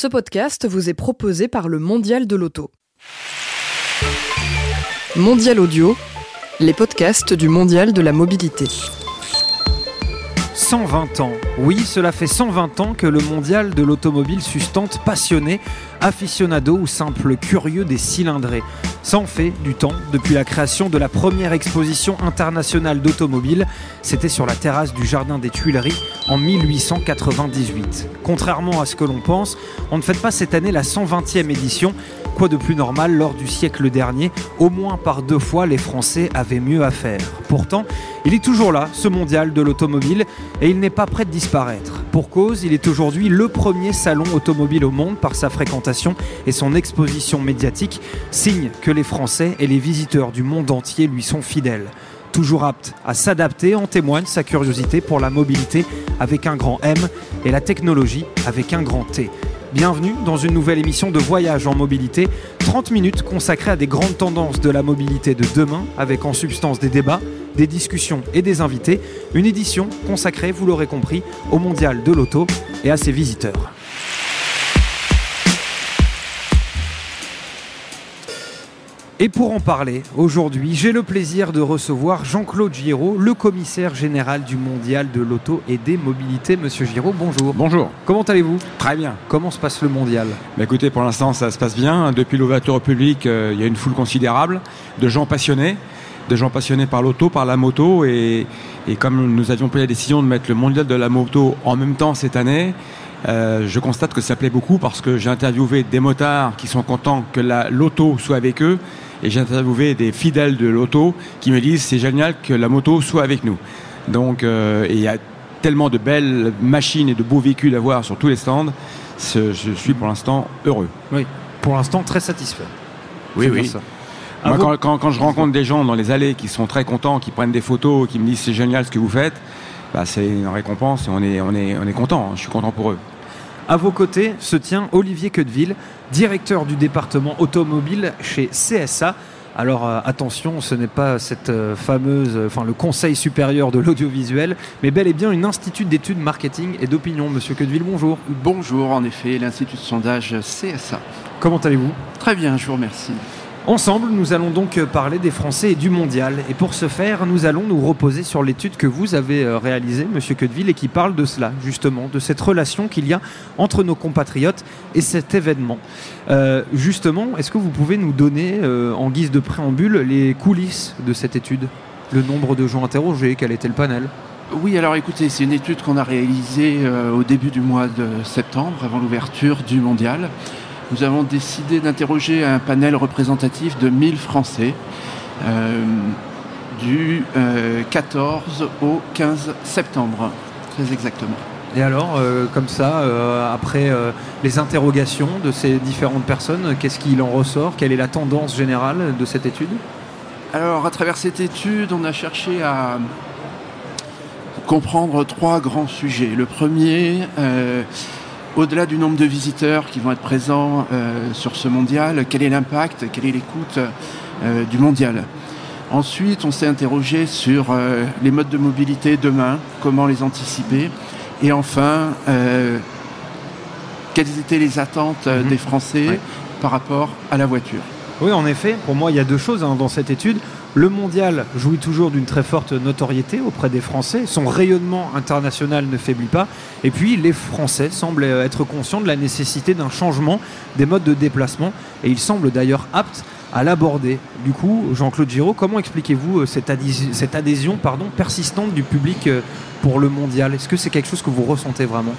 Ce podcast vous est proposé par le Mondial de l'Auto. Mondial Audio, les podcasts du Mondial de la mobilité. 120 ans. Oui, cela fait 120 ans que le mondial de l'automobile sustente passionnés, aficionados ou simples curieux des cylindrés. Ça en fait du temps depuis la création de la première exposition internationale d'automobile. C'était sur la terrasse du Jardin des Tuileries en 1898. Contrairement à ce que l'on pense, on ne fête pas cette année la 120e édition. Quoi de plus normal lors du siècle dernier Au moins par deux fois, les Français avaient mieux à faire. Pourtant, il est toujours là, ce mondial de l'automobile, et il n'est pas prêt de disparaître. Pour cause, il est aujourd'hui le premier salon automobile au monde par sa fréquentation et son exposition médiatique, signe que les Français et les visiteurs du monde entier lui sont fidèles. Toujours apte à s'adapter, en témoigne sa curiosité pour la mobilité avec un grand M et la technologie avec un grand T. Bienvenue dans une nouvelle émission de Voyage en mobilité, 30 minutes consacrées à des grandes tendances de la mobilité de demain, avec en substance des débats, des discussions et des invités. Une édition consacrée, vous l'aurez compris, au mondial de l'auto et à ses visiteurs. Et pour en parler, aujourd'hui, j'ai le plaisir de recevoir Jean-Claude Giraud, le commissaire général du mondial de l'auto et des mobilités. Monsieur Giraud, bonjour. Bonjour. Comment allez-vous? Très bien. Comment se passe le mondial? Bah, écoutez, pour l'instant, ça se passe bien. Depuis l'ouverture au public, euh, il y a une foule considérable de gens passionnés, de gens passionnés par l'auto, par la moto. Et, et comme nous avions pris la décision de mettre le mondial de la moto en même temps cette année, euh, je constate que ça plaît beaucoup parce que j'ai interviewé des motards qui sont contents que la- l'auto soit avec eux. Et j'ai interviewé des fidèles de l'auto qui me disent c'est génial que la moto soit avec nous. Donc, euh, il y a tellement de belles machines et de beaux véhicules à voir sur tous les stands. Je suis pour l'instant heureux. Oui. Pour l'instant, très satisfait. Oui, oui. bien ça. À Moi, vous- quand, quand- quand je rencontre des gens dans les allées qui sont très contents, qui prennent des photos, qui me disent c'est génial ce que vous faites, bah, c'est une récompense et on est, on est, on est content. hein. Je suis content pour eux. À vos côtés se tient Olivier Quedeville, directeur du département automobile chez CSA. Alors euh, attention, ce n'est pas cette euh, fameuse, euh, enfin le Conseil supérieur de l'audiovisuel, mais bel et bien une institut d'études marketing et d'opinion. Monsieur Quedeville, bonjour. Bonjour, en effet, l'Institut de sondage CSA. Comment allez-vous? Très bien, je vous remercie. Ensemble, nous allons donc parler des Français et du mondial. Et pour ce faire, nous allons nous reposer sur l'étude que vous avez euh, réalisée, Monsieur Quedeville, et qui parle de cela, justement, de cette relation qu'il y a entre nos compatriotes et cet événement. Euh, justement, est-ce que vous pouvez nous donner, euh, en guise de préambule, les coulisses de cette étude? Le nombre de gens interrogés, quel était le panel? Oui, alors écoutez, c'est une étude qu'on a réalisée au début du mois de septembre, avant l'ouverture du mondial. Nous avons décidé d'interroger un panel représentatif de 1000 Français euh, du euh, 14 au 15 septembre, très exactement. Et alors, euh, comme ça, euh, après euh, les interrogations de ces différentes personnes, qu'est-ce qu'il en ressort? Quelle est la tendance générale de cette étude? Alors, à travers cette étude, on a cherché à comprendre trois grands sujets. Le premier, euh, au-delà du nombre de visiteurs qui vont être présents euh, sur ce mondial, quel est l'impact, quelle est l'écoute euh, du mondial? Ensuite, on s'est interrogé sur euh, les modes de mobilité demain, comment les anticiper? Et enfin, quelles étaient les attentes Mhm. des Français par rapport à la voiture? Oui, en effet, pour moi, il y a deux choses hein, dans cette étude. Le mondial jouit toujours d'une très forte notoriété auprès des Français. Son rayonnement international ne faiblit pas. Et puis, les Français semblent être conscients de la nécessité d'un changement des modes de déplacement. Et ils semblent d'ailleurs aptes à l'aborder. Du coup, Jean-Claude Giraud, comment expliquez-vous euh, cette, adhésion, persistante du public euh, pour le mondial? Est-ce que c'est quelque chose que vous ressentez vraiment?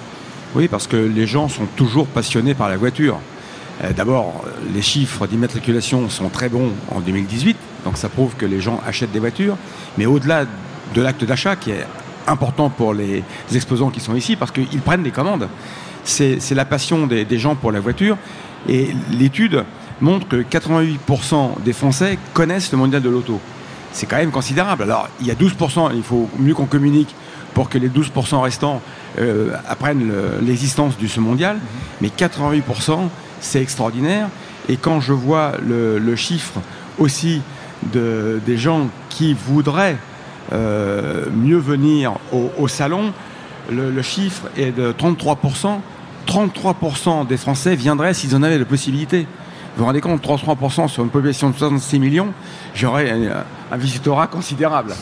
Oui, parce que les gens sont toujours passionnés par la voiture. Euh, D'abord, les chiffres d'immatriculation sont très bons en 2018, donc ça prouve que les gens achètent des voitures. Mais au-delà de l'acte d'achat, qui est important pour les exposants qui sont ici, parce qu'ils prennent des commandes, c'est la passion des, des gens pour la voiture. Et l'étude montre que 88% des Français connaissent le mondial de l'auto. C'est quand même considérable. Alors, il y a 12%, il faut mieux qu'on communique pour que les 12% restants euh, apprennent le- l'existence du ce mondial. Mais 88%, c'est extraordinaire. Et quand je vois le, le chiffre aussi de, des gens qui voudraient euh, mieux venir au, salon, le, le chiffre est de 33%. 33% des Français viendraient s'ils en avaient la possibilité. Vous vous rendez compte, 33% sur une population de 66 millions, j'aurais un, un visitorat considérable.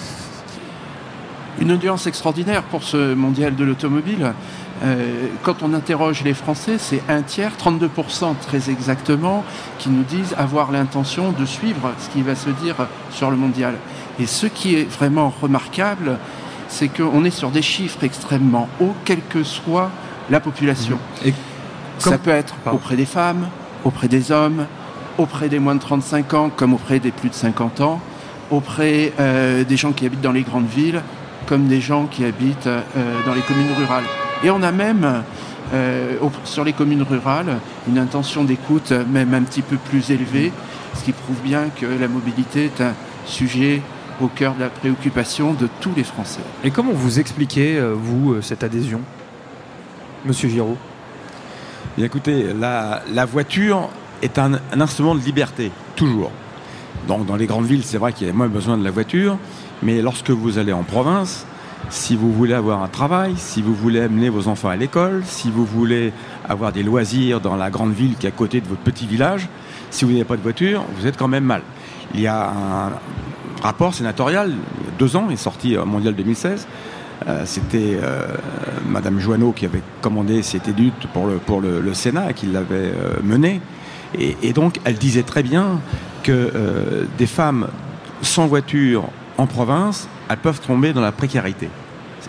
Une audience extraordinaire pour ce mondial de l'automobile. Euh, quand on interroge les Français, c'est un tiers, 32% très exactement, qui nous disent avoir l'intention de suivre ce qui va se dire sur le mondial. Et ce qui est vraiment remarquable, c'est qu'on est sur des chiffres extrêmement hauts, quelle que soit la population. Et Ça comme- peut être Pardon. auprès des femmes, auprès des hommes, auprès des moins de 35 ans, comme auprès des plus de 50 ans, auprès euh, des gens qui habitent dans les grandes villes, comme des gens qui habitent euh, dans les communes rurales. Et on a même, euh, sur les communes rurales, une intention d'écoute même un petit peu plus élevée, ce qui prouve bien que la mobilité est un sujet au cœur de la préoccupation de tous les Français. Et comment vous expliquez, euh, vous, euh, cette adhésion Monsieur Giraud? Et écoutez, la, la voiture est un, un instrument de liberté, toujours. Donc dans les grandes villes, c'est vrai qu'il y a moins besoin de la voiture, mais lorsque vous allez en province, si vous voulez avoir un travail, si vous voulez amener vos enfants à l'école, si vous voulez avoir des loisirs dans la grande ville qui est à côté de votre petit village, si vous n'avez pas de voiture, vous êtes quand même mal. Il y a un rapport sénatorial, il y a deux ans, il est sorti au Mondial 2016. Euh, C'était euh, Madame Joanneau qui avait commandé cette étude pour le, Sénat et qui l'avait euh, menée. Et, donc, elle disait très bien que euh, des femmes sans voiture en province, elles peuvent tomber dans la précarité.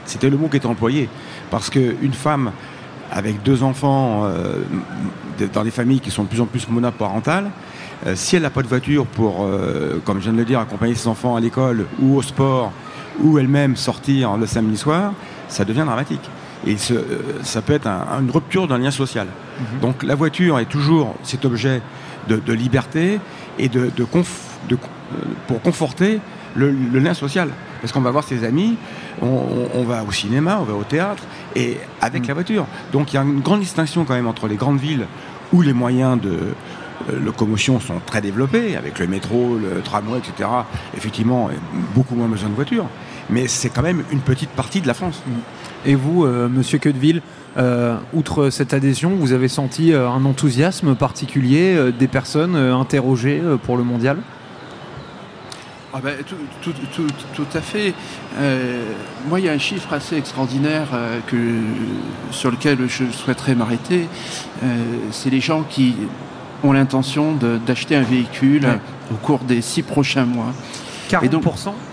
C'était le mot qui était employé. Parce qu'une femme avec deux enfants euh, dans des familles qui sont de plus en plus monoparentales, euh, si elle n'a pas de voiture pour, euh, comme je viens de le dire, accompagner ses enfants à l'école ou au sport, ou elle-même sortir le samedi soir, ça devient dramatique. Et ce- ça peut être un- une rupture d'un lien social. Donc la voiture est toujours cet objet de, de liberté et de, de conf- de- pour conforter le, le lien social. Parce qu'on va voir ses amis, on, on- on va au cinéma, on va au théâtre, et avec la voiture. Donc il y a une grande distinction quand même entre les grandes villes où les moyens de euh, locomotion sont très développés, avec le métro, le tramway, etc. Effectivement, beaucoup moins besoin de voiture. Mais c'est quand même une petite partie de la France. Et vous, euh, Monsieur Queudeville, euh, outre cette adhésion, vous avez senti un enthousiasme particulier des personnes interrogées pour le mondial? Ah ben, tout, tout- tout- tout à fait. Euh, moi, il y a un chiffre assez extraordinaire euh, que, sur lequel je souhaiterais m'arrêter. Euh, c'est les gens qui ont l'intention d'acheter un véhicule Ouais. au cours des six prochains mois. 40%, Et donc-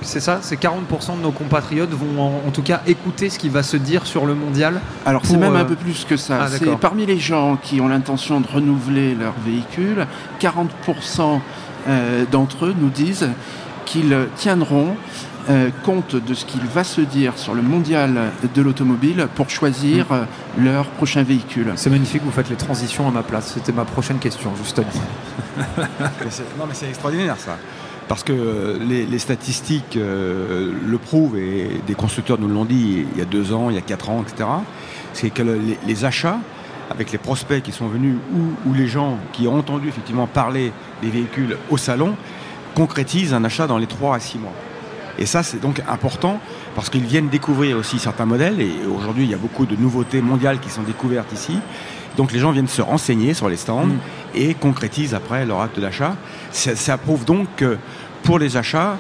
c'est ça? C'est 40% de nos compatriotes vont en, en tout cas écouter ce qui va se dire sur le mondial. Alors c'est même euh, un peu plus que ça. ah, c'est parmi les gens qui ont l'intention de renouveler leur véhicule, 40% euh, d'entre eux nous disent qu'ils tiendront euh, compte de ce qu'il va se dire sur le mondial de l'automobile pour choisir euh, leur prochain véhicule. C'est magnifique, vous faites les transitions à ma place. C'était ma prochaine question, justement. Non, mais c'est extraordinaire ça. Parce que euh, les, les statistiques euh, le prouvent, et des constructeurs nous l'ont dit il y a deux ans, il y a quatre ans, etc. C'est que le- les, les achats, avec les prospects qui sont venus, ou, ou les gens qui ont entendu effectivement parler des véhicules au salon, concrétisent un achat dans les trois à six mois. Et ça, c'est donc important parce qu'ils viennent découvrir aussi certains modèles. Et aujourd'hui, il y a beaucoup de nouveautés mondiales qui sont découvertes ici. Donc les gens viennent se renseigner sur les stands Mm. et concrétisent après leur acte d'achat. Ça, ça prouve donc que pour les achats,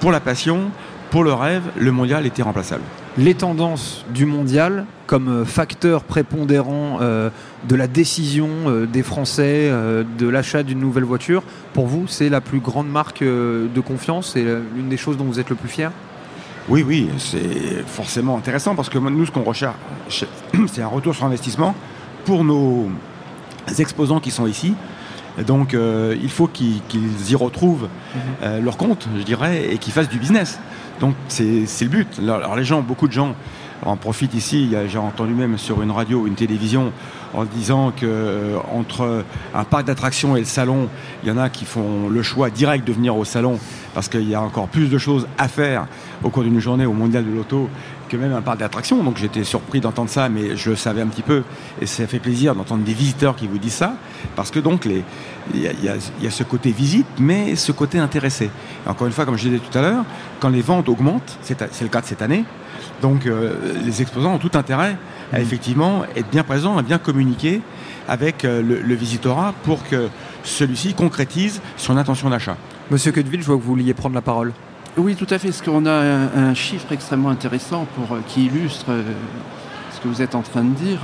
pour la passion, pour le rêve, le mondial était remplaçable. Les tendances du mondial comme euh, facteur prépondérant euh, de la décision euh, des Français euh, de l'achat d'une nouvelle voiture, pour vous, c'est la plus grande marque de confiance et l'une des choses dont vous êtes le plus fier? Oui, oui, c'est forcément intéressant parce que nous, ce qu'on recherche, c'est un retour sur investissement pour nos exposants qui sont ici. Donc, il faut qu'ils y retrouvent euh, leur compte, je dirais, et qu'ils fassent du business. Donc, c'est le but. Alors, les gens, beaucoup de gens en profitent ici. J'ai entendu même sur une radio une télévision en disant que euh, entre un parc d'attractions et le salon, il y en a qui font le choix direct de venir au salon parce qu'il y a encore plus de choses à faire au cours d'une journée au mondial de l'auto que même un parc d'attractions. Donc j'étais surpris d'entendre ça, mais je le savais un petit peu. Et ça fait plaisir d'entendre des visiteurs qui vous disent ça. Parce que donc, il y, a ce côté visite, mais ce côté intéressé. encore une fois, comme je disais tout à l'heure, quand les ventes augmentent, c'est le cas de cette année, donc euh, les exposants ont tout intérêt à mmh. effectivement être bien présents, à bien communiquer avec euh, le, le visitorat pour que celui-ci concrétise son intention d'achat. Monsieur Quedeville, je vois que vous vouliez prendre la parole. Oui, tout à fait. Parce qu'on a un, chiffre extrêmement intéressant pour, euh, qui illustre euh, ce que vous êtes en train de dire.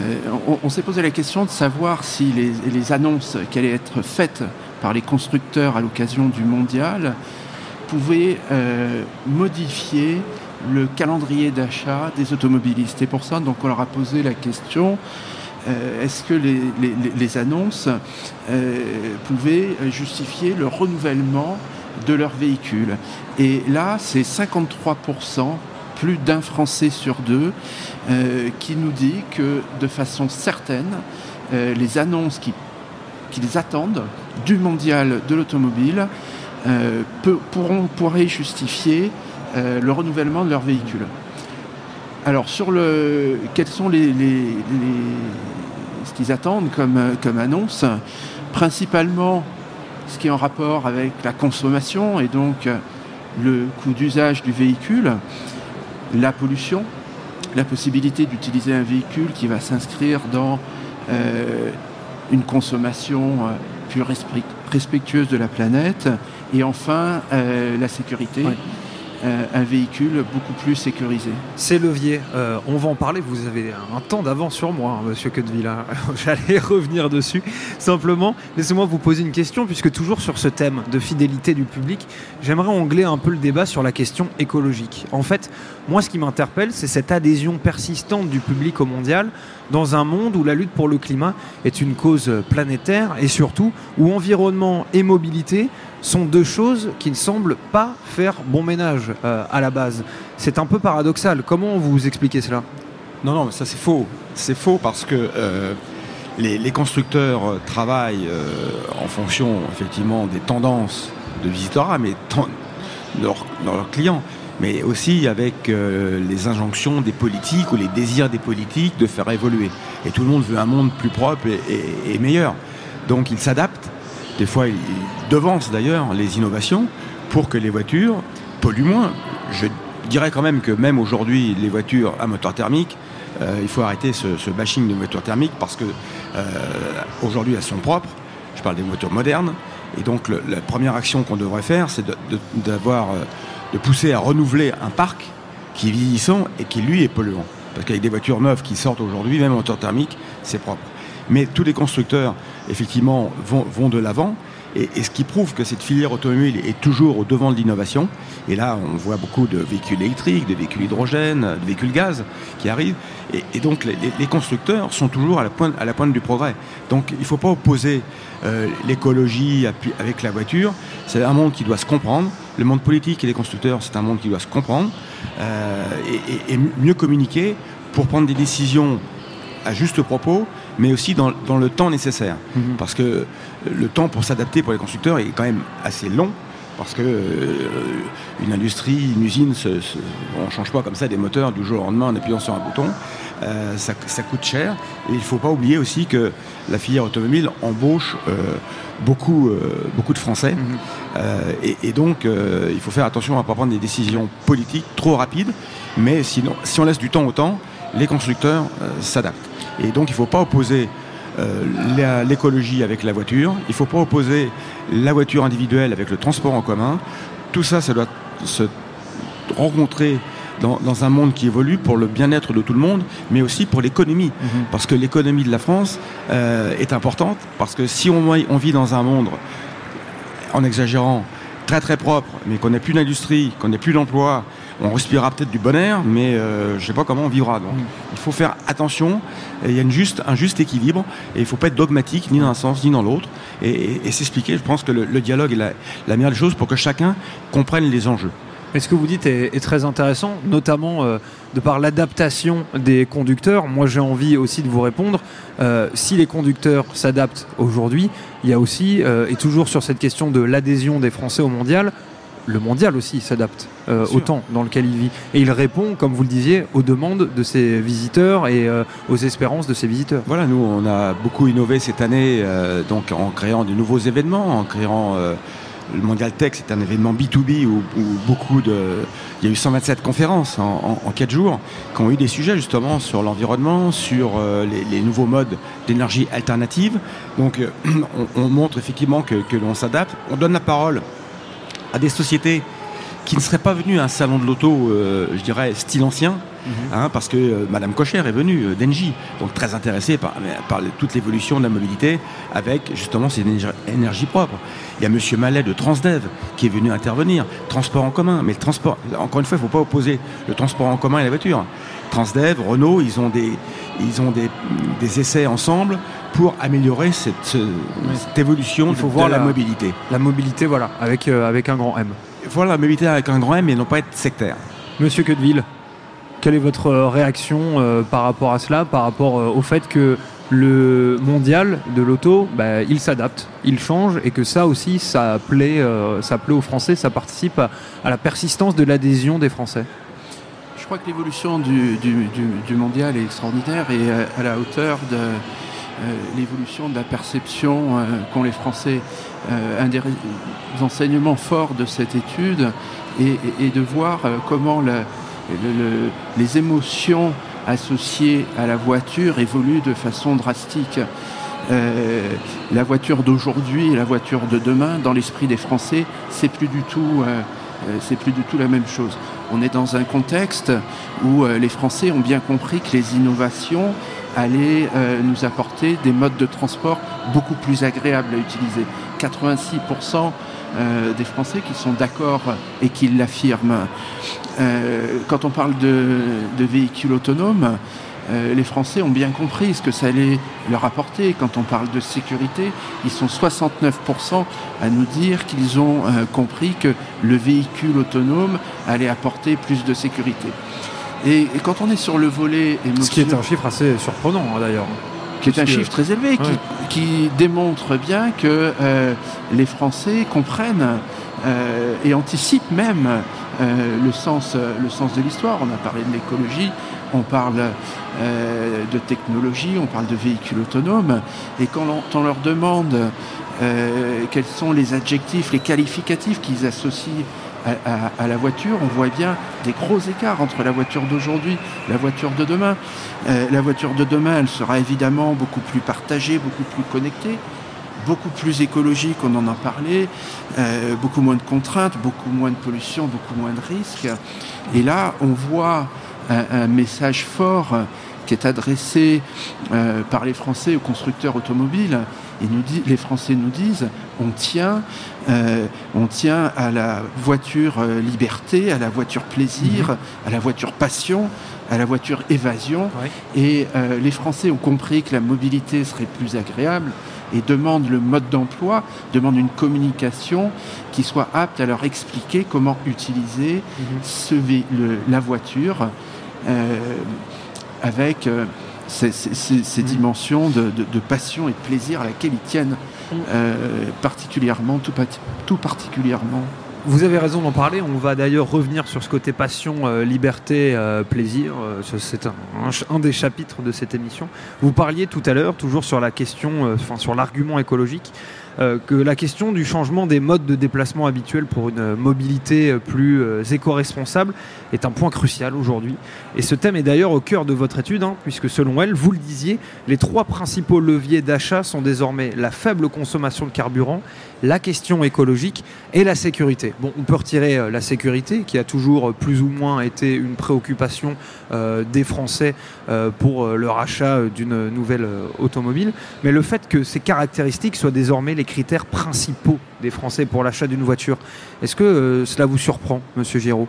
Euh, on, s'est posé la question de savoir si les, annonces qui allaient être faites par les constructeurs à l'occasion du mondial pouvaient modifier le calendrier d'achat des automobilistes. Et pour ça, donc, on leur a posé la question est-ce que les, annonces pouvaient justifier le renouvellement de leur véhicule? Et là, c'est 53%, plus d'un Français sur deux, euh, qui nous dit que de façon certaine, euh, les annonces qui, les attendent du mondial de l'automobile euh, pourront, pourraient justifier le renouvellement de leur véhicule. Alors, sur le, quels sont les, ce qu'ils attendent comme, comme annonce? Principalement ce qui est en rapport avec la consommation et donc euh, le coût d'usage du véhicule, la pollution, la possibilité d'utiliser un véhicule qui va s'inscrire dans euh, une consommation euh, plus respectueuse de la planète, et enfin la sécurité. Euh, un véhicule beaucoup plus sécurisé. Ces leviers, euh, on va en parler. Vous avez un temps d'avance sur moi, hein, monsieur Quedeville. Hein. J'allais revenir dessus. Simplement, laissez-moi vous poser une question, puisque toujours sur ce thème de fidélité du public, j'aimerais angler un peu le débat sur la question écologique. En fait, moi, ce qui m'interpelle, c'est cette adhésion persistante du public au mondial dans un monde où la lutte pour le climat est une cause planétaire et surtout où environnement et mobilité sont deux choses qui ne semblent pas faire bon ménage euh, à la base. C'est un peu paradoxal. Comment vous expliquez cela? Non, non, ça c'est faux. C'est faux parce que euh, les, constructeurs euh, travaillent en fonction effectivement des tendances de visitorat, mais dans leurs clients, mais aussi avec les injonctions des politiques ou les désirs des politiques de faire évoluer. Et tout le monde veut un monde plus propre et meilleur. Donc ils s'adaptent des fois, ils devancent d'ailleurs les innovations pour que les voitures polluent moins. Je dirais quand même que même aujourd'hui, les voitures à moteur thermique, euh, il faut arrêter ce, bashing de voitures thermiques parce que euh, aujourd'hui elles sont propres. Je parle des voitures modernes. Et donc la première action qu'on devrait faire, c'est d'avoir, euh, de, pousser à renouveler un parc qui est vieillissant et qui lui est polluant. Parce qu'avec des voitures neuves qui sortent aujourd'hui, même en moteur thermique, c'est propre. Mais tous les constructeurs, effectivement, vont, de l'avant. Et, ce qui prouve que cette filière automobile est toujours au devant de l'innovation. Et là, on voit beaucoup de véhicules électriques, de véhicules hydrogène, de véhicules gaz qui arrivent. Et, donc, les, constructeurs sont toujours à la, pointe, à la pointe du progrès. Donc, il ne faut pas opposer euh, l'écologie avec la voiture. C'est un monde qui doit se comprendre. Le monde politique et les constructeurs, c'est un monde qui doit se comprendre euh, et mieux communiquer pour prendre des décisions à juste propos mais aussi dans, le temps nécessaire. Mhm. Parce que le temps pour s'adapter pour les constructeurs est quand même assez long. Parce que euh, une industrie, une usine, on ne change pas comme ça des moteurs du jour au lendemain en appuyant sur un bouton. Euh, ça, coûte cher. Et il ne faut pas oublier aussi que la filière automobile embauche euh, beaucoup, beaucoup de Français. Mhm. Et, donc, il faut faire attention à ne pas prendre des décisions politiques trop rapides. Mais sinon, si on laisse du temps au temps, les constructeurs s'adaptent. Et donc il ne faut pas opposer euh, l'écologie avec la voiture, il ne faut pas opposer la voiture individuelle avec le transport en commun. Tout ça, ça doit se rencontrer dans, un monde qui évolue pour le bien-être de tout le monde, mais aussi pour l'économie. Mhm. Parce que l'économie de la France euh, est importante, parce que si on, on vit dans un monde, en exagérant, très très propre, mais qu'on n'ait plus d'industrie, qu'on n'ait plus d'emploi, on respirera peut-être du bon air, mais euh, je ne sais pas comment on vivra. Donc, mm. il faut faire attention. Il y a une juste, un juste équilibre et il ne faut pas être dogmatique ni dans un sens ni dans l'autre et, s'expliquer. Je pense que le, dialogue est la, la meilleure chose pour que chacun comprenne les enjeux. Et ce que vous dites est, très intéressant, notamment euh, de par l'adaptation des conducteurs. Moi, j'ai envie aussi de vous répondre. Euh, si les conducteurs s'adaptent aujourd'hui, il y a aussi, et toujours sur cette question de l'adhésion des Français au mondial, le mondial aussi s'adapte au temps dans lequel il vit. Et il répond, comme vous le disiez, aux demandes de ses visiteurs et aux espérances de ses visiteurs. Voilà, nous, on a beaucoup innové cette année donc en créant de nouveaux événements, en créant le Mondial Tech, c'est un événement B2B où, beaucoup de. Il y a eu 127 conférences en, en, 4 jours qui ont eu des sujets justement sur l'environnement, sur euh, les, nouveaux modes d'énergie alternative. Donc euh, on, montre effectivement que, que l'on s'adapte. On donne la parole à des sociétés qui ne seraient pas venues à un salon de l'auto, euh, je dirais, style ancien, Mhm. Hein, parce que euh, Madame Cocher est venue euh, d'Engie, donc très intéressée par, toute l'évolution de la mobilité avec justement ces énergies propres. Il y a Monsieur Mallet de Transdev qui est venu intervenir, transport en commun, mais le transport, encore une fois, il ne faut pas opposer le transport en commun et la voiture. Transdev, Renault, ils ont des, ils ont des, essais ensemble pour améliorer cette, évolution il faut de, voir la, mobilité. La mobilité, voilà, avec, euh, avec un grand M. Voilà, mobilité avec un grand M et non pas être sectaire. Monsieur Quedeville quelle est votre euh, réaction euh, par rapport à cela, par rapport euh, au fait que le mondial de l'auto, bah, il s'adapte, il change et que ça aussi, ça plaît, ça plaît aux Français, ça participe à, la persistance de l'adhésion des Français? Je crois que l'évolution du, mondial est extraordinaire et à la hauteur de l'évolution de la perception qu'ont les Français. un des enseignements forts de cette étude est de voir comment les émotions associées à la voiture évoluent de façon drastique. Euh, la voiture d'aujourd'hui et la voiture de demain, dans l'esprit des Français, c'est plus du tout, euh, euh, c'est plus du tout la même chose. On est dans un contexte où les Français ont bien compris que les innovations allaient nous apporter des modes de transport beaucoup plus agréables à utiliser. 86% euh, des Français qui sont d'accord et qui l'affirment. Euh, quand on parle de, véhicules autonomes, euh, les Français ont bien compris ce que ça allait leur apporter. Quand on parle de sécurité, ils sont 69% à nous dire qu'ils ont compris que le véhicule autonome allait apporter plus de sécurité. Et, quand on est sur le volet émotionnel... Ce qui est un chiffre assez surprenant hein, d'ailleurs. Qui est un chiffre très élevé, qui, démontre bien que euh, les Français comprennent euh, et anticipent même euh, le, sens, le sens de l'histoire. On a parlé de l'écologie, on parle de technologie, on parle de véhicules autonomes, et quand on leur demande quels sont les adjectifs, les qualificatifs qu'ils associent à, la voiture, on voit bien des gros écarts entre la voiture d'aujourd'hui la voiture de demain. Euh, la voiture de demain, elle sera évidemment beaucoup plus partagée, beaucoup plus connectée, beaucoup plus écologique, on en a parlé, euh, beaucoup moins de contraintes, beaucoup moins de pollution, beaucoup moins de risques. Et là, on voit un, message fort qui est adressé euh, par les Français aux constructeurs automobiles et nous dit, les Français nous disent, on tient, euh, on tient à la voiture euh, liberté, à la voiture plaisir, mhm. à la voiture passion, à la voiture évasion. Et euh, les Français ont compris que la mobilité serait plus agréable et demandent le mode d'emploi, demandent une communication qui soit apte à leur expliquer comment utiliser mhm. la voiture avec ces, mm. dimensions de, passion et de plaisir à laquelle ils tiennent mm. euh, particulièrement, tout, tout, particulièrement. Vous avez raison d'en parler. On va d'ailleurs revenir sur ce côté passion, euh, liberté, euh, plaisir. C'est un, un, des chapitres de cette émission. Vous parliez tout à l'heure, toujours sur la question, enfin sur l'argument écologique. Euh, que la question du changement des modes de déplacement habituels pour une mobilité plus euh, éco-responsable est un point crucial aujourd'hui. Et ce thème est d'ailleurs au cœur de votre étude, hein, puisque selon elle, vous le disiez, les trois principaux leviers d'achat sont désormais la faible consommation de carburant, la question écologique et la sécurité. Bon, on peut retirer euh, la sécurité, qui a toujours plus ou moins été une préoccupation des Français pour leur achat d'une nouvelle automobile, mais le fait que ces caractéristiques soient désormais les critères principaux des Français pour l'achat d'une voiture. Est-ce que euh, cela vous surprend, Monsieur Giraud?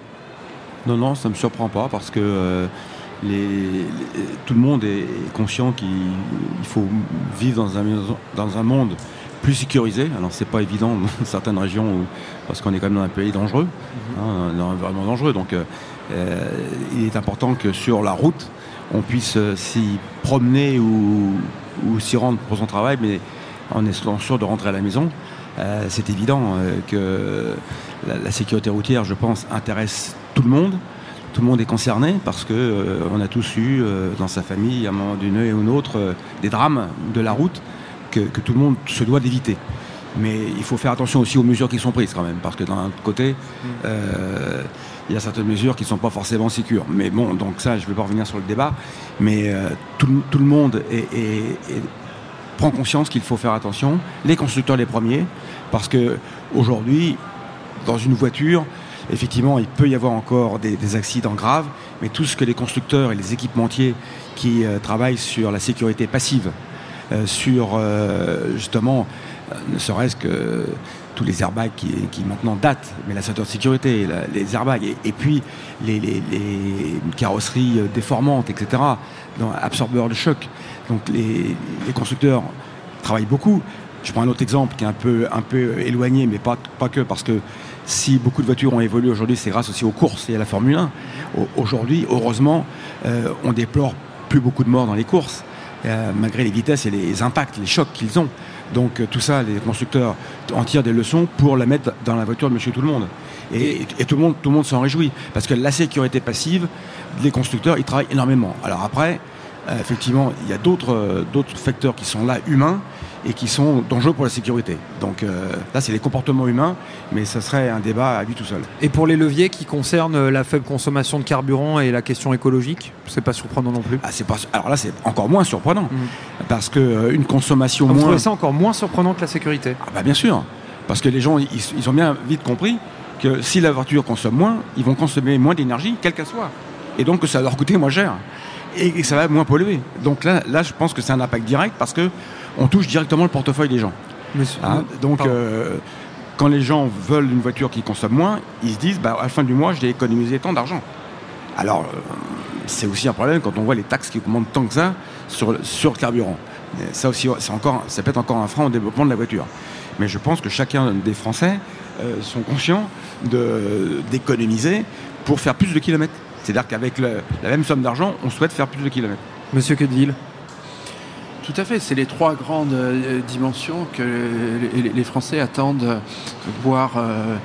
Non, non, ça ne me surprend pas parce que euh, tout le monde est conscient qu'il faut vivre dans un, dans un monde plus sécurisé. Alors c'est pas évident dans certaines régions parce qu'on est quand même dans un pays dangereux, mhm. hein, dans un environnement dangereux. Donc euh, il est important que sur la route, on puisse s'y promener ou, ou s'y rendre pour son travail, mais en étant sûr de rentrer à la maison c'est évident que la, sécurité routière, je pense, intéresse tout le monde. Tout le monde est concerné parce que on a tous eu dans sa famille, à un moment donné ou un autre, des drames de la route que, tout le monde se doit d'éviter. Mais il faut faire attention aussi aux mesures qui sont prises quand même, parce que d'un côté, il y a certaines mesures qui ne sont pas forcément sécures. Mais bon, donc ça, je ne vais pas revenir sur le débat, mais tout, le monde est, prend conscience qu'il faut faire attention, les constructeurs les premiers, parce que aujourd'hui, dans une voiture, effectivement, il peut y avoir encore des, accidents graves, mais tout ce que les constructeurs et les équipementiers qui euh, travaillent sur la sécurité passive, euh, sur euh, justement, ne serait-ce que tous les airbags qui, maintenant datent, mais la ceinture de sécurité, les airbags, et, puis les, carrosseries déformantes, etc., absorbeurs de choc. Donc les, constructeurs travaillent beaucoup. Je prends un autre exemple qui est un peu, un peu éloigné, mais pas, pas que, parce que si beaucoup de voitures ont évolué aujourd'hui, c'est grâce aussi aux courses et à la Formule 1. Aujourd'hui, heureusement, euh, on déplore plus beaucoup de morts dans les courses, euh, malgré les vitesses et les impacts, les chocs qu'ils ont. Donc euh, tout ça, les constructeurs en tirent des leçons pour la mettre dans la voiture de monsieur tout le monde. Et, tout le monde, tout le monde s'en réjouit. Parce que la sécurité passive, les constructeurs, ils travaillent énormément. Alors après, effectivement, il y a d'autres facteurs qui sont là, humains, et qui sont dangereux pour la sécurité. Donc euh, là, c'est les comportements humains, mais ça serait un débat à lui tout seul. Et pour les leviers qui concernent la faible consommation de carburant et la question écologique, c'est pas surprenant non plus ah, pas... Alors là, c'est encore moins surprenant, mm. parce qu'une euh, une consommation Vous moins... trouvez ça encore moins surprenant que la sécurité ah, bah, Bien sûr, parce que les gens, ils, ont bien vite compris que si la voiture consomme moins, ils vont consommer moins d'énergie, quelle qu'elle soit. Et donc ça va leur coûter moins cher. Et, ça va moins polluer. Donc là, là je pense que c'est un impact direct parce que on touche directement le portefeuille des gens. Hein, donc, euh, quand les gens veulent une voiture qui consomme moins, ils se disent, bah, à la fin du mois, je vais économiser tant d'argent. Alors, euh, c'est aussi un problème quand on voit les taxes qui augmentent tant que ça sur, sur le carburant. ça aussi, c'est encore, ça peut être encore un frein au développement de la voiture. Mais je pense que chacun des Français euh, sont conscients d'économiser pour faire plus de kilomètres. C'est-à-dire qu'avec la même somme d'argent, on souhaite faire plus de kilomètres. Monsieur Quedville tout à fait, c'est les trois grandes euh, dimensions que les Français attendent de voir euh,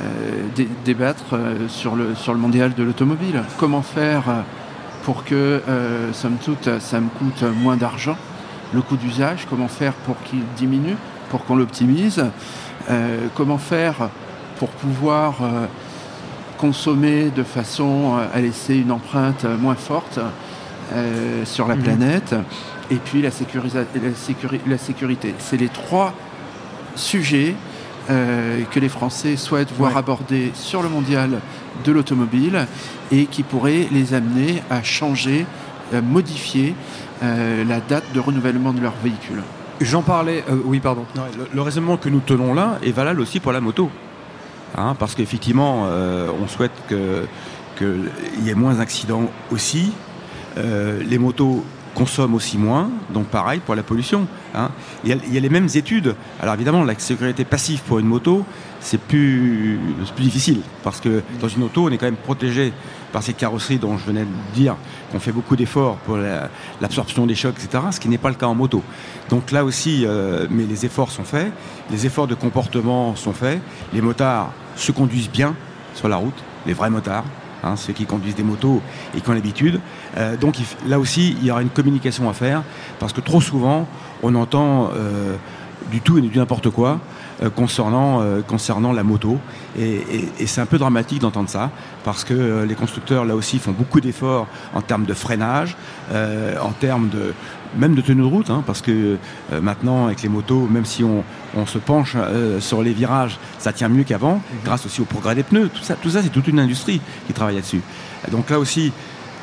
euh, débattre sur le, sur le mondial de l'automobile. Comment faire pour que, somme toute, ça me coûte moins d'argent, le coût d'usage, comment faire pour qu'il diminue, pour qu'on l'optimise, comment faire pour pouvoir consommer de façon à laisser une empreinte moins forte sur la mmh. planète et puis la, la, sécurité. C'est les trois sujets euh, que les Français souhaitent voir abordés sur le mondial de l'automobile et qui pourraient les amener à changer, à modifier euh, la date de renouvellement de leur véhicule. J'en parlais, euh, oui pardon. le, raisonnement que nous tenons là est valable aussi pour la moto. Hein, parce qu'effectivement, on souhaite qu'il y ait moins d'accidents aussi. les motos consomme aussi moins, donc pareil pour la pollution. Hein. Il, y a, les mêmes études. Alors évidemment, la sécurité passive pour une moto, c'est plus, plus difficile, parce que dans une auto, on est quand même protégé par ces carrosseries dont je venais de dire qu'on fait beaucoup d'efforts pour l'absorption des chocs, etc., ce qui n'est pas le cas en moto. Donc là aussi, euh, mais les efforts sont faits, les efforts de comportement sont faits, les motards se conduisent bien sur la route, les vrais motards, Hein, ceux qui conduisent des motos et qui ont l'habitude. Euh, donc là aussi, il y aura une communication à faire, parce que trop souvent, on entend euh, du tout et du n'importe quoi euh, concernant, concernant la moto. Et, c'est un peu dramatique d'entendre ça, parce que les constructeurs, là aussi, font beaucoup d'efforts en termes de freinage, en termes de, même de tenue de route, hein, parce que euh, maintenant, avec les motos, même si on, se penche euh, sur les virages, ça tient mieux qu'avant, mhm. grâce aussi au progrès des pneus. Tout ça, tout ça c'est toute une industrie qui travaille là-dessus. Donc là aussi,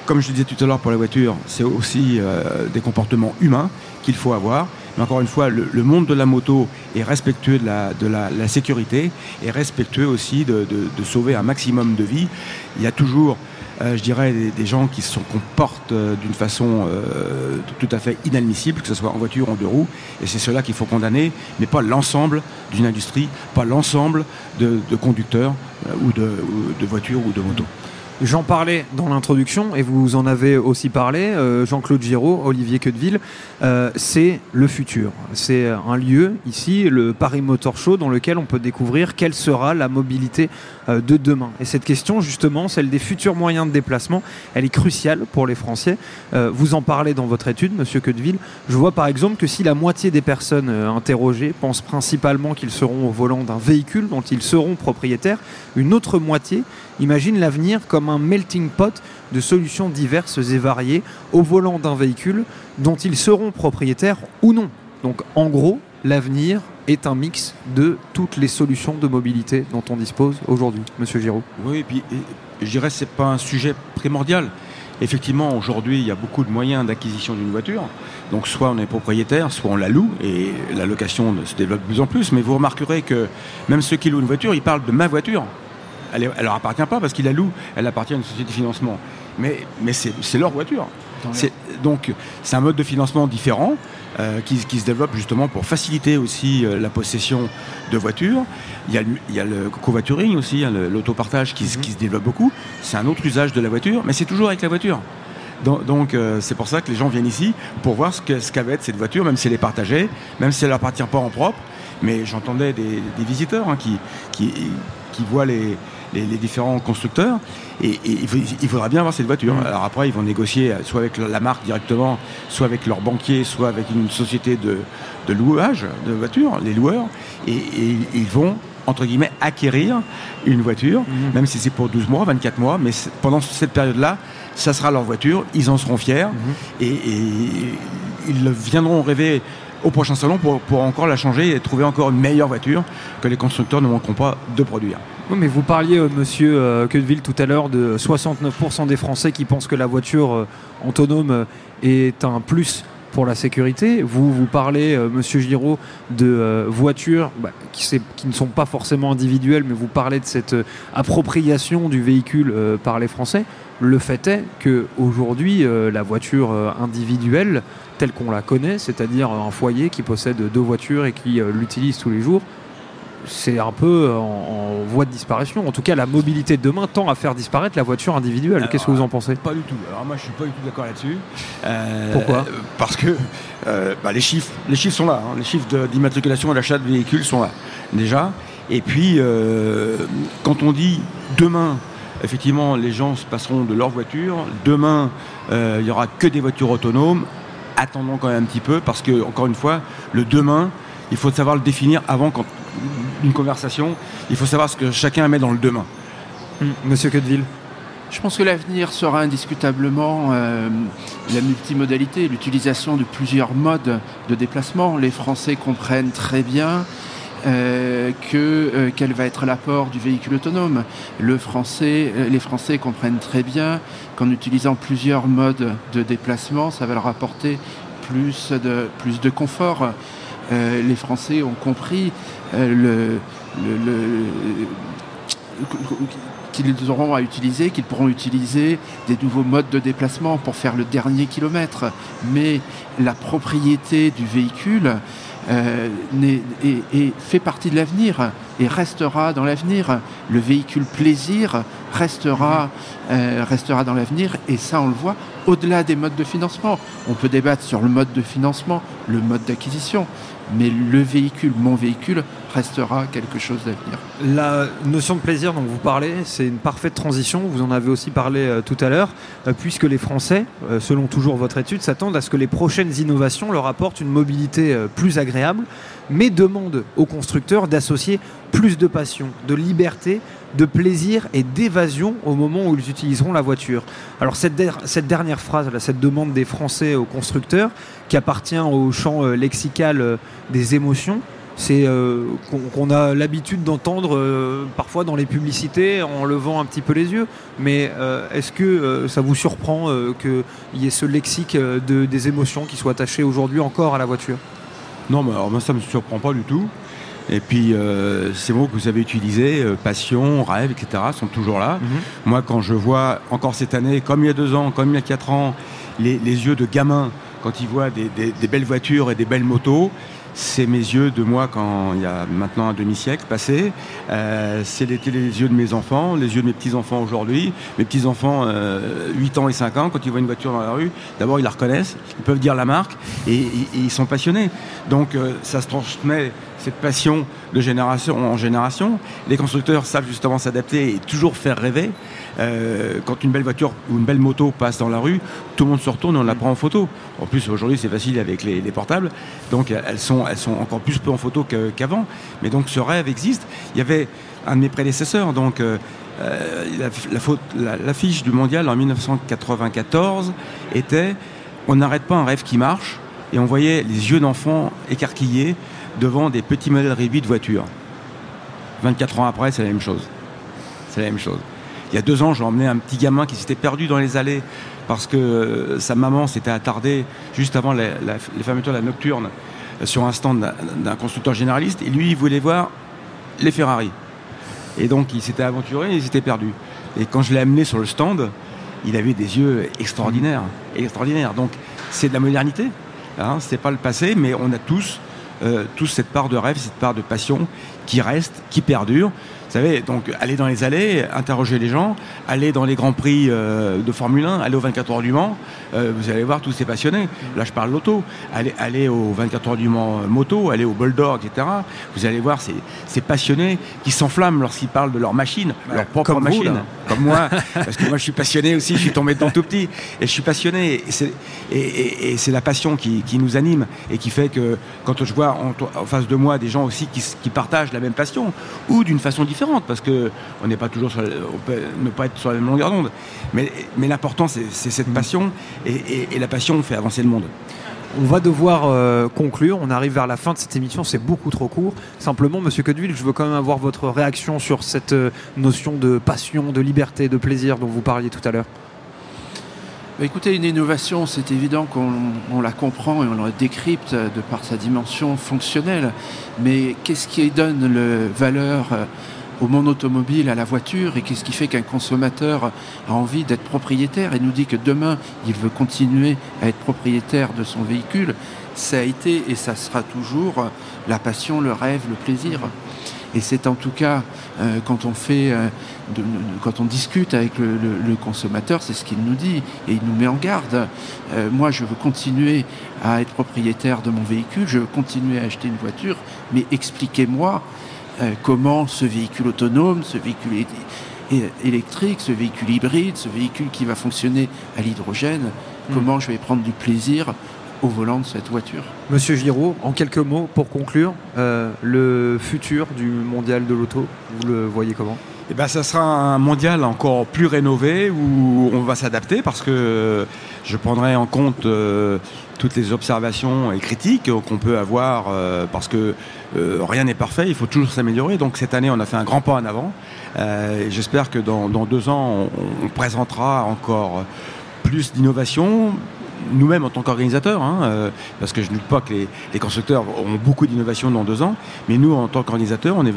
comme je le disais tout à l'heure pour la voiture, c'est aussi euh, des comportements humains qu'il faut avoir. Mais encore une fois, le, monde de la moto est respectueux de la, de la, sécurité et respectueux aussi de, de, sauver un maximum de vies. Il y a toujours je dirais, des, gens qui se comportent euh, d'une façon euh, tout à fait inadmissible, que ce soit en voiture ou en deux roues. Et c'est cela qu'il faut condamner, mais pas l'ensemble d'une industrie, pas l'ensemble de, conducteurs ou de, voitures ou de motos. J'en parlais dans l'introduction et vous en avez aussi parlé, euh, Jean-Claude Giraud, Olivier Queudeville. Euh, c'est le futur. C'est un lieu ici, le Paris Motor Show, dans lequel on peut découvrir quelle sera la mobilité euh, de demain. Et cette question, justement, celle des futurs moyens de déplacement, elle est cruciale pour les Français. vous en parlez dans votre étude, Monsieur Queudeville. Je vois par exemple que si la moitié des personnes interrogées pensent principalement qu'ils seront au volant d'un véhicule dont ils seront propriétaires, une autre moitié imagine l'avenir comme un melting pot de solutions diverses et variées au volant d'un véhicule dont ils seront propriétaires ou non. Donc en gros, l'avenir est un mix de toutes les solutions de mobilité dont on dispose aujourd'hui, Monsieur Giraud. Oui, et puis je dirais que ce n'est pas un sujet primordial. Effectivement, aujourd'hui, il y a beaucoup de moyens d'acquisition d'une voiture. Donc, soit on est propriétaire, soit on la loue, et la location se développe de plus en plus. Mais vous remarquerez que même ceux qui louent une voiture, ils parlent de ma voiture elle, ne leur appartient pas parce qu'ils la louent, elle appartient à une société de financement. Mais, mais c'est leur voiture. Donc c'est un mode de financement différent euh, qui, se développe justement pour faciliter aussi euh, la possession de voitures. Il y a, il y a le covoituring aussi, hein, l'autopartage qui, mhm. qui, se développe beaucoup. C'est un autre usage de la voiture, mais c'est toujours avec la voiture. Donc euh, c'est pour ça que les gens viennent ici pour voir ce qu'avait ce cette voiture, même si elle est partagée, même si elle appartient pas en propre. Mais j'entendais des, visiteurs hein, qui, qui, qui voient les, les, différents constructeurs. Et, il, faudra bien avoir cette voiture. Mm. Alors après, ils vont négocier soit avec la marque directement, soit avec leur banquier, soit avec une société de, louage de voitures, les loueurs. Et, ils vont entre guillemets, acquérir une voiture, mm. même si c'est pour 12 mois, 24 mois, mais pendant cette période-là, ça sera leur voiture, ils en seront fiers, mm-hmm. et, ils viendront rêver au prochain salon pour, pour, encore la changer et trouver encore une meilleure voiture que les constructeurs ne manqueront pas de produire. Oui, mais vous parliez, euh, monsieur euh, tout à l'heure de 69% des Français qui pensent que la voiture euh, autonome est un plus pour la sécurité. Vous, vous parlez, monsieur Giraud, de voitures bah, qui, qui, ne sont pas forcément individuelles, mais vous parlez de cette appropriation du véhicule par les Français. Le fait est qu'aujourd'hui, la voiture individuelle, telle qu'on la connaît, c'est-à-dire un foyer qui possède deux voitures et qui l'utilise tous les jours, c'est un peu en, voie de disparition. En tout cas, la mobilité de demain tend à faire disparaître la voiture individuelle. Qu'est-ce que vous en pensez? Pas du tout. Alors moi, je suis pas du tout d'accord là-dessus. Euh, Pourquoi? Parce que euh, bah, les chiffres, les chiffres sont là. Hein. Les chiffres d'immatriculation et d'achat de véhicules sont là déjà. Et puis, euh, quand on dit demain, effectivement, les gens se passeront de leur voiture. Demain, il n'y aura que des voitures autonomes. Attendons quand même un petit peu parce que, encore une fois, le demain, il faut savoir le définir avant quand, une conversation. Il faut savoir ce que chacun met dans le demain. Hmm. Monsieur Queudeville je pense que l'avenir sera indiscutablement euh, la multimodalité, l'utilisation de plusieurs modes de déplacement. Les Français comprennent très bien euh, que, euh, quel va être l'apport du véhicule autonome. Le français, les Français comprennent très bien qu'en utilisant plusieurs modes de déplacement, ça va leur apporter plus de, plus de confort. Les Français ont compris euh, qu'ils auront à utiliser, qu'ils pourront utiliser des nouveaux modes de déplacement pour faire le dernier kilomètre. Mais la propriété du véhicule euh, fait partie de l'avenir et restera dans l'avenir. Le véhicule plaisir euh, restera dans l'avenir et ça on le voit au-delà des modes de financement. On peut débattre sur le mode de financement, le mode d'acquisition, mais le véhicule, mon véhicule, restera quelque chose d'avenir. La notion de plaisir dont vous parlez, c'est une parfaite transition. Vous en avez aussi parlé euh, tout à l'heure, euh, puisque les Français, euh, selon toujours votre étude, s'attendent à ce que les prochaines innovations leur apportent une mobilité plus agréable, mais demandent aux constructeurs d'associer plus de passion, de liberté de plaisir et d'évasion au moment où ils utiliseront la voiture. Alors cette, cette dernière phrase, cette demande des Français aux constructeurs, qui appartient au champ euh, lexical euh, des émotions, c'est euh, qu'on a l'habitude d'entendre parfois dans les publicités en levant un petit peu les yeux. Mais est-ce que ça vous surprend qu'il y ait ce lexique de, des émotions qui soit attaché aujourd'hui encore à la voiture? Non, mais alors moi ça me surprend pas du tout. Et puis, euh, ces mots que vous avez utilisés, euh, passion, rêve, etc., sont toujours là. Mhm. Moi, quand je vois, encore cette année, comme il y a deux ans, comme il y a quatre ans, les, yeux de gamins, quand ils voient des, belles voitures et des belles motos, c'est mes yeux de moi quand il y a maintenant un demi-siècle passé. Euh, c'est les, yeux de mes enfants, les yeux de mes petits-enfants aujourd'hui. Mes petits-enfants, 8 ans et 5 ans, quand ils voient une voiture dans la rue, d'abord ils la reconnaissent, ils peuvent dire la marque et, ils sont passionnés. Donc ça se transmet cette passion de génération en génération. Les constructeurs savent justement s'adapter et toujours faire rêver. Euh, quand une belle voiture ou une belle moto passe dans la rue, tout le monde se retourne et on la prend en photo. En plus, aujourd'hui, c'est facile avec les, portables. Donc, elles sont, encore plus peu en photo qu'avant. Mais donc, ce rêve existe. Il y avait un de mes prédécesseurs, donc, euh, euh, l'affiche du mondial en 1994 était On n'arrête pas un rêve qui marche. Et on voyait les yeux d'enfants écarquillés devant des petits modèles réduits de voitures. 24 ans après, c'est la même chose. C'est la même chose. Il y a deux ans, j'ai emmené un petit gamin qui s'était perdu dans les allées parce que euh, sa maman s'était attardée juste avant les, fermetures de la nocturne euh, sur un stand d'un constructeur généraliste. Et lui, il voulait voir les Ferrari. Et donc, il s'était aventuré et il s'était perdu. Et quand je l'ai amené sur le stand, il avait des yeux extraordinaires. Extraordinaires. Donc, c'est de la modernité. Hein, c'est pas le passé, mais on a tous, euh, tous cette part de rêve, cette part de passion qui reste, qui perdure. Vous savez, donc aller dans les allées, interroger les gens, aller dans les grands prix euh, de Formule 1, aller aux 24 heures du Mans, euh, vous allez voir tous ces passionnés. Là, je parle l'auto. Aller, aller aux 24 heures du Mans euh, moto, aller au Bulldog, etc. Vous allez voir ces, ces passionnés qui s'enflamment lorsqu'ils parlent de leur machine, leur propre comme machine. comme moi, parce que moi, je suis passionné aussi. Je suis tombé dedans tout petit et je suis passionné. Et c'est la passion qui, qui, nous anime et qui fait que quand je vois en, face de moi des gens aussi qui, qui partagent la même passion ou d'une façon différente parce que on n'est pas toujours sur, on peut ne pas être sur la même longueur d'onde. Mais, mais l'important, c'est cette passion et, la passion fait avancer le monde. On va devoir euh, conclure. On arrive vers la fin de cette émission. C'est beaucoup trop court. Simplement, Monsieur Codeville, je veux quand même avoir votre réaction sur cette euh, notion de passion, de liberté, de plaisir dont vous parliez tout à l'heure. Bah, écoutez, une innovation, c'est évident qu'on la comprend et on la décrypte de par sa dimension fonctionnelle. Mais qu'est-ce qui donne le valeur euh, au monde automobile, à la voiture, et qu'est-ce qui fait qu'un consommateur a envie d'être propriétaire et nous dit que demain, il veut continuer à être propriétaire de son véhicule, ça a été et ça sera toujours la passion, le rêve, le plaisir. Et c'est en tout cas, euh, quand on fait, euh, quand on discute avec le, consommateur, c'est ce qu'il nous dit et il nous met en garde. Euh, moi, je veux continuer à être propriétaire de mon véhicule, je veux continuer à acheter une voiture, mais expliquez-moi comment ce véhicule autonome, ce véhicule électrique, ce véhicule hybride, ce véhicule qui va fonctionner à l'hydrogène, hmm. comment je vais prendre du plaisir au volant de cette voiture? Monsieur Giraud, en quelques mots pour conclure, euh, le futur du mondial de l'auto, vous le voyez comment? Eh ben, ça sera un mondial encore plus rénové où on va s'adapter parce que je prendrai en compte euh, toutes les observations et critiques qu'on peut avoir euh, parce que euh, rien n'est parfait, il faut toujours s'améliorer. Donc cette année, on a fait un grand pas en avant. J'espère que dans, deux ans, on, présentera encore plus d'innovation, nous-mêmes en tant qu'organisateurs, hein, euh, parce que je ne doute pas que les, constructeurs auront beaucoup d'innovation dans deux ans, mais nous, en tant qu'organisateurs, on est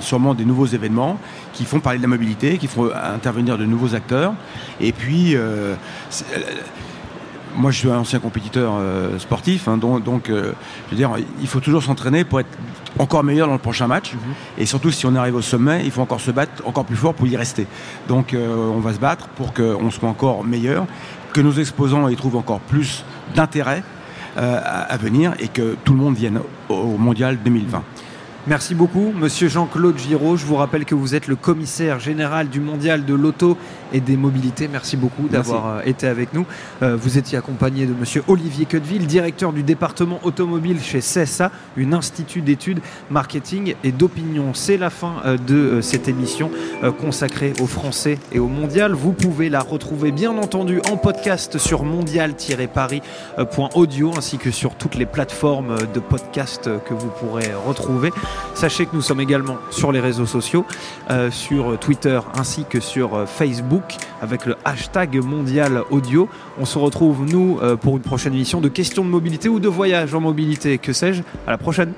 sûrement des nouveaux événements qui font parler de la mobilité, qui font intervenir de nouveaux acteurs. Et puis, euh, euh, moi, je suis un ancien compétiteur sportif, hein, donc, je veux dire, il faut toujours s'entraîner pour être encore meilleur dans le prochain match. Mhm. Et surtout, si on arrive au sommet, il faut encore se battre encore plus fort pour y rester. Donc, on va se battre pour qu'on soit encore meilleur que nos exposants y trouvent encore plus d'intérêt euh, à, venir et que tout le monde vienne au Mondial 2020. Merci beaucoup, monsieur Jean-Claude Giraud. Je vous rappelle que vous êtes le commissaire général du mondial de l'auto et des mobilités. Merci beaucoup d'avoir euh, été avec nous. Euh, vous étiez accompagné de monsieur Olivier Queudeville, directeur du département automobile chez CSA, une institut d'études marketing et d'opinion. C'est la fin euh, de cette émission consacrée aux Français et au mondial. Vous pouvez la retrouver bien entendu en podcast sur mondial-paris.audio ainsi que sur toutes les plateformes de podcast que vous pourrez retrouver. Sachez que nous sommes également sur les réseaux sociaux, euh, sur Twitter ainsi que sur euh, Facebook avec le hashtag mondial audio. On se retrouve, nous, euh, pour une prochaine émission de questions de mobilité ou de voyage en mobilité. Que sais-je À la prochaine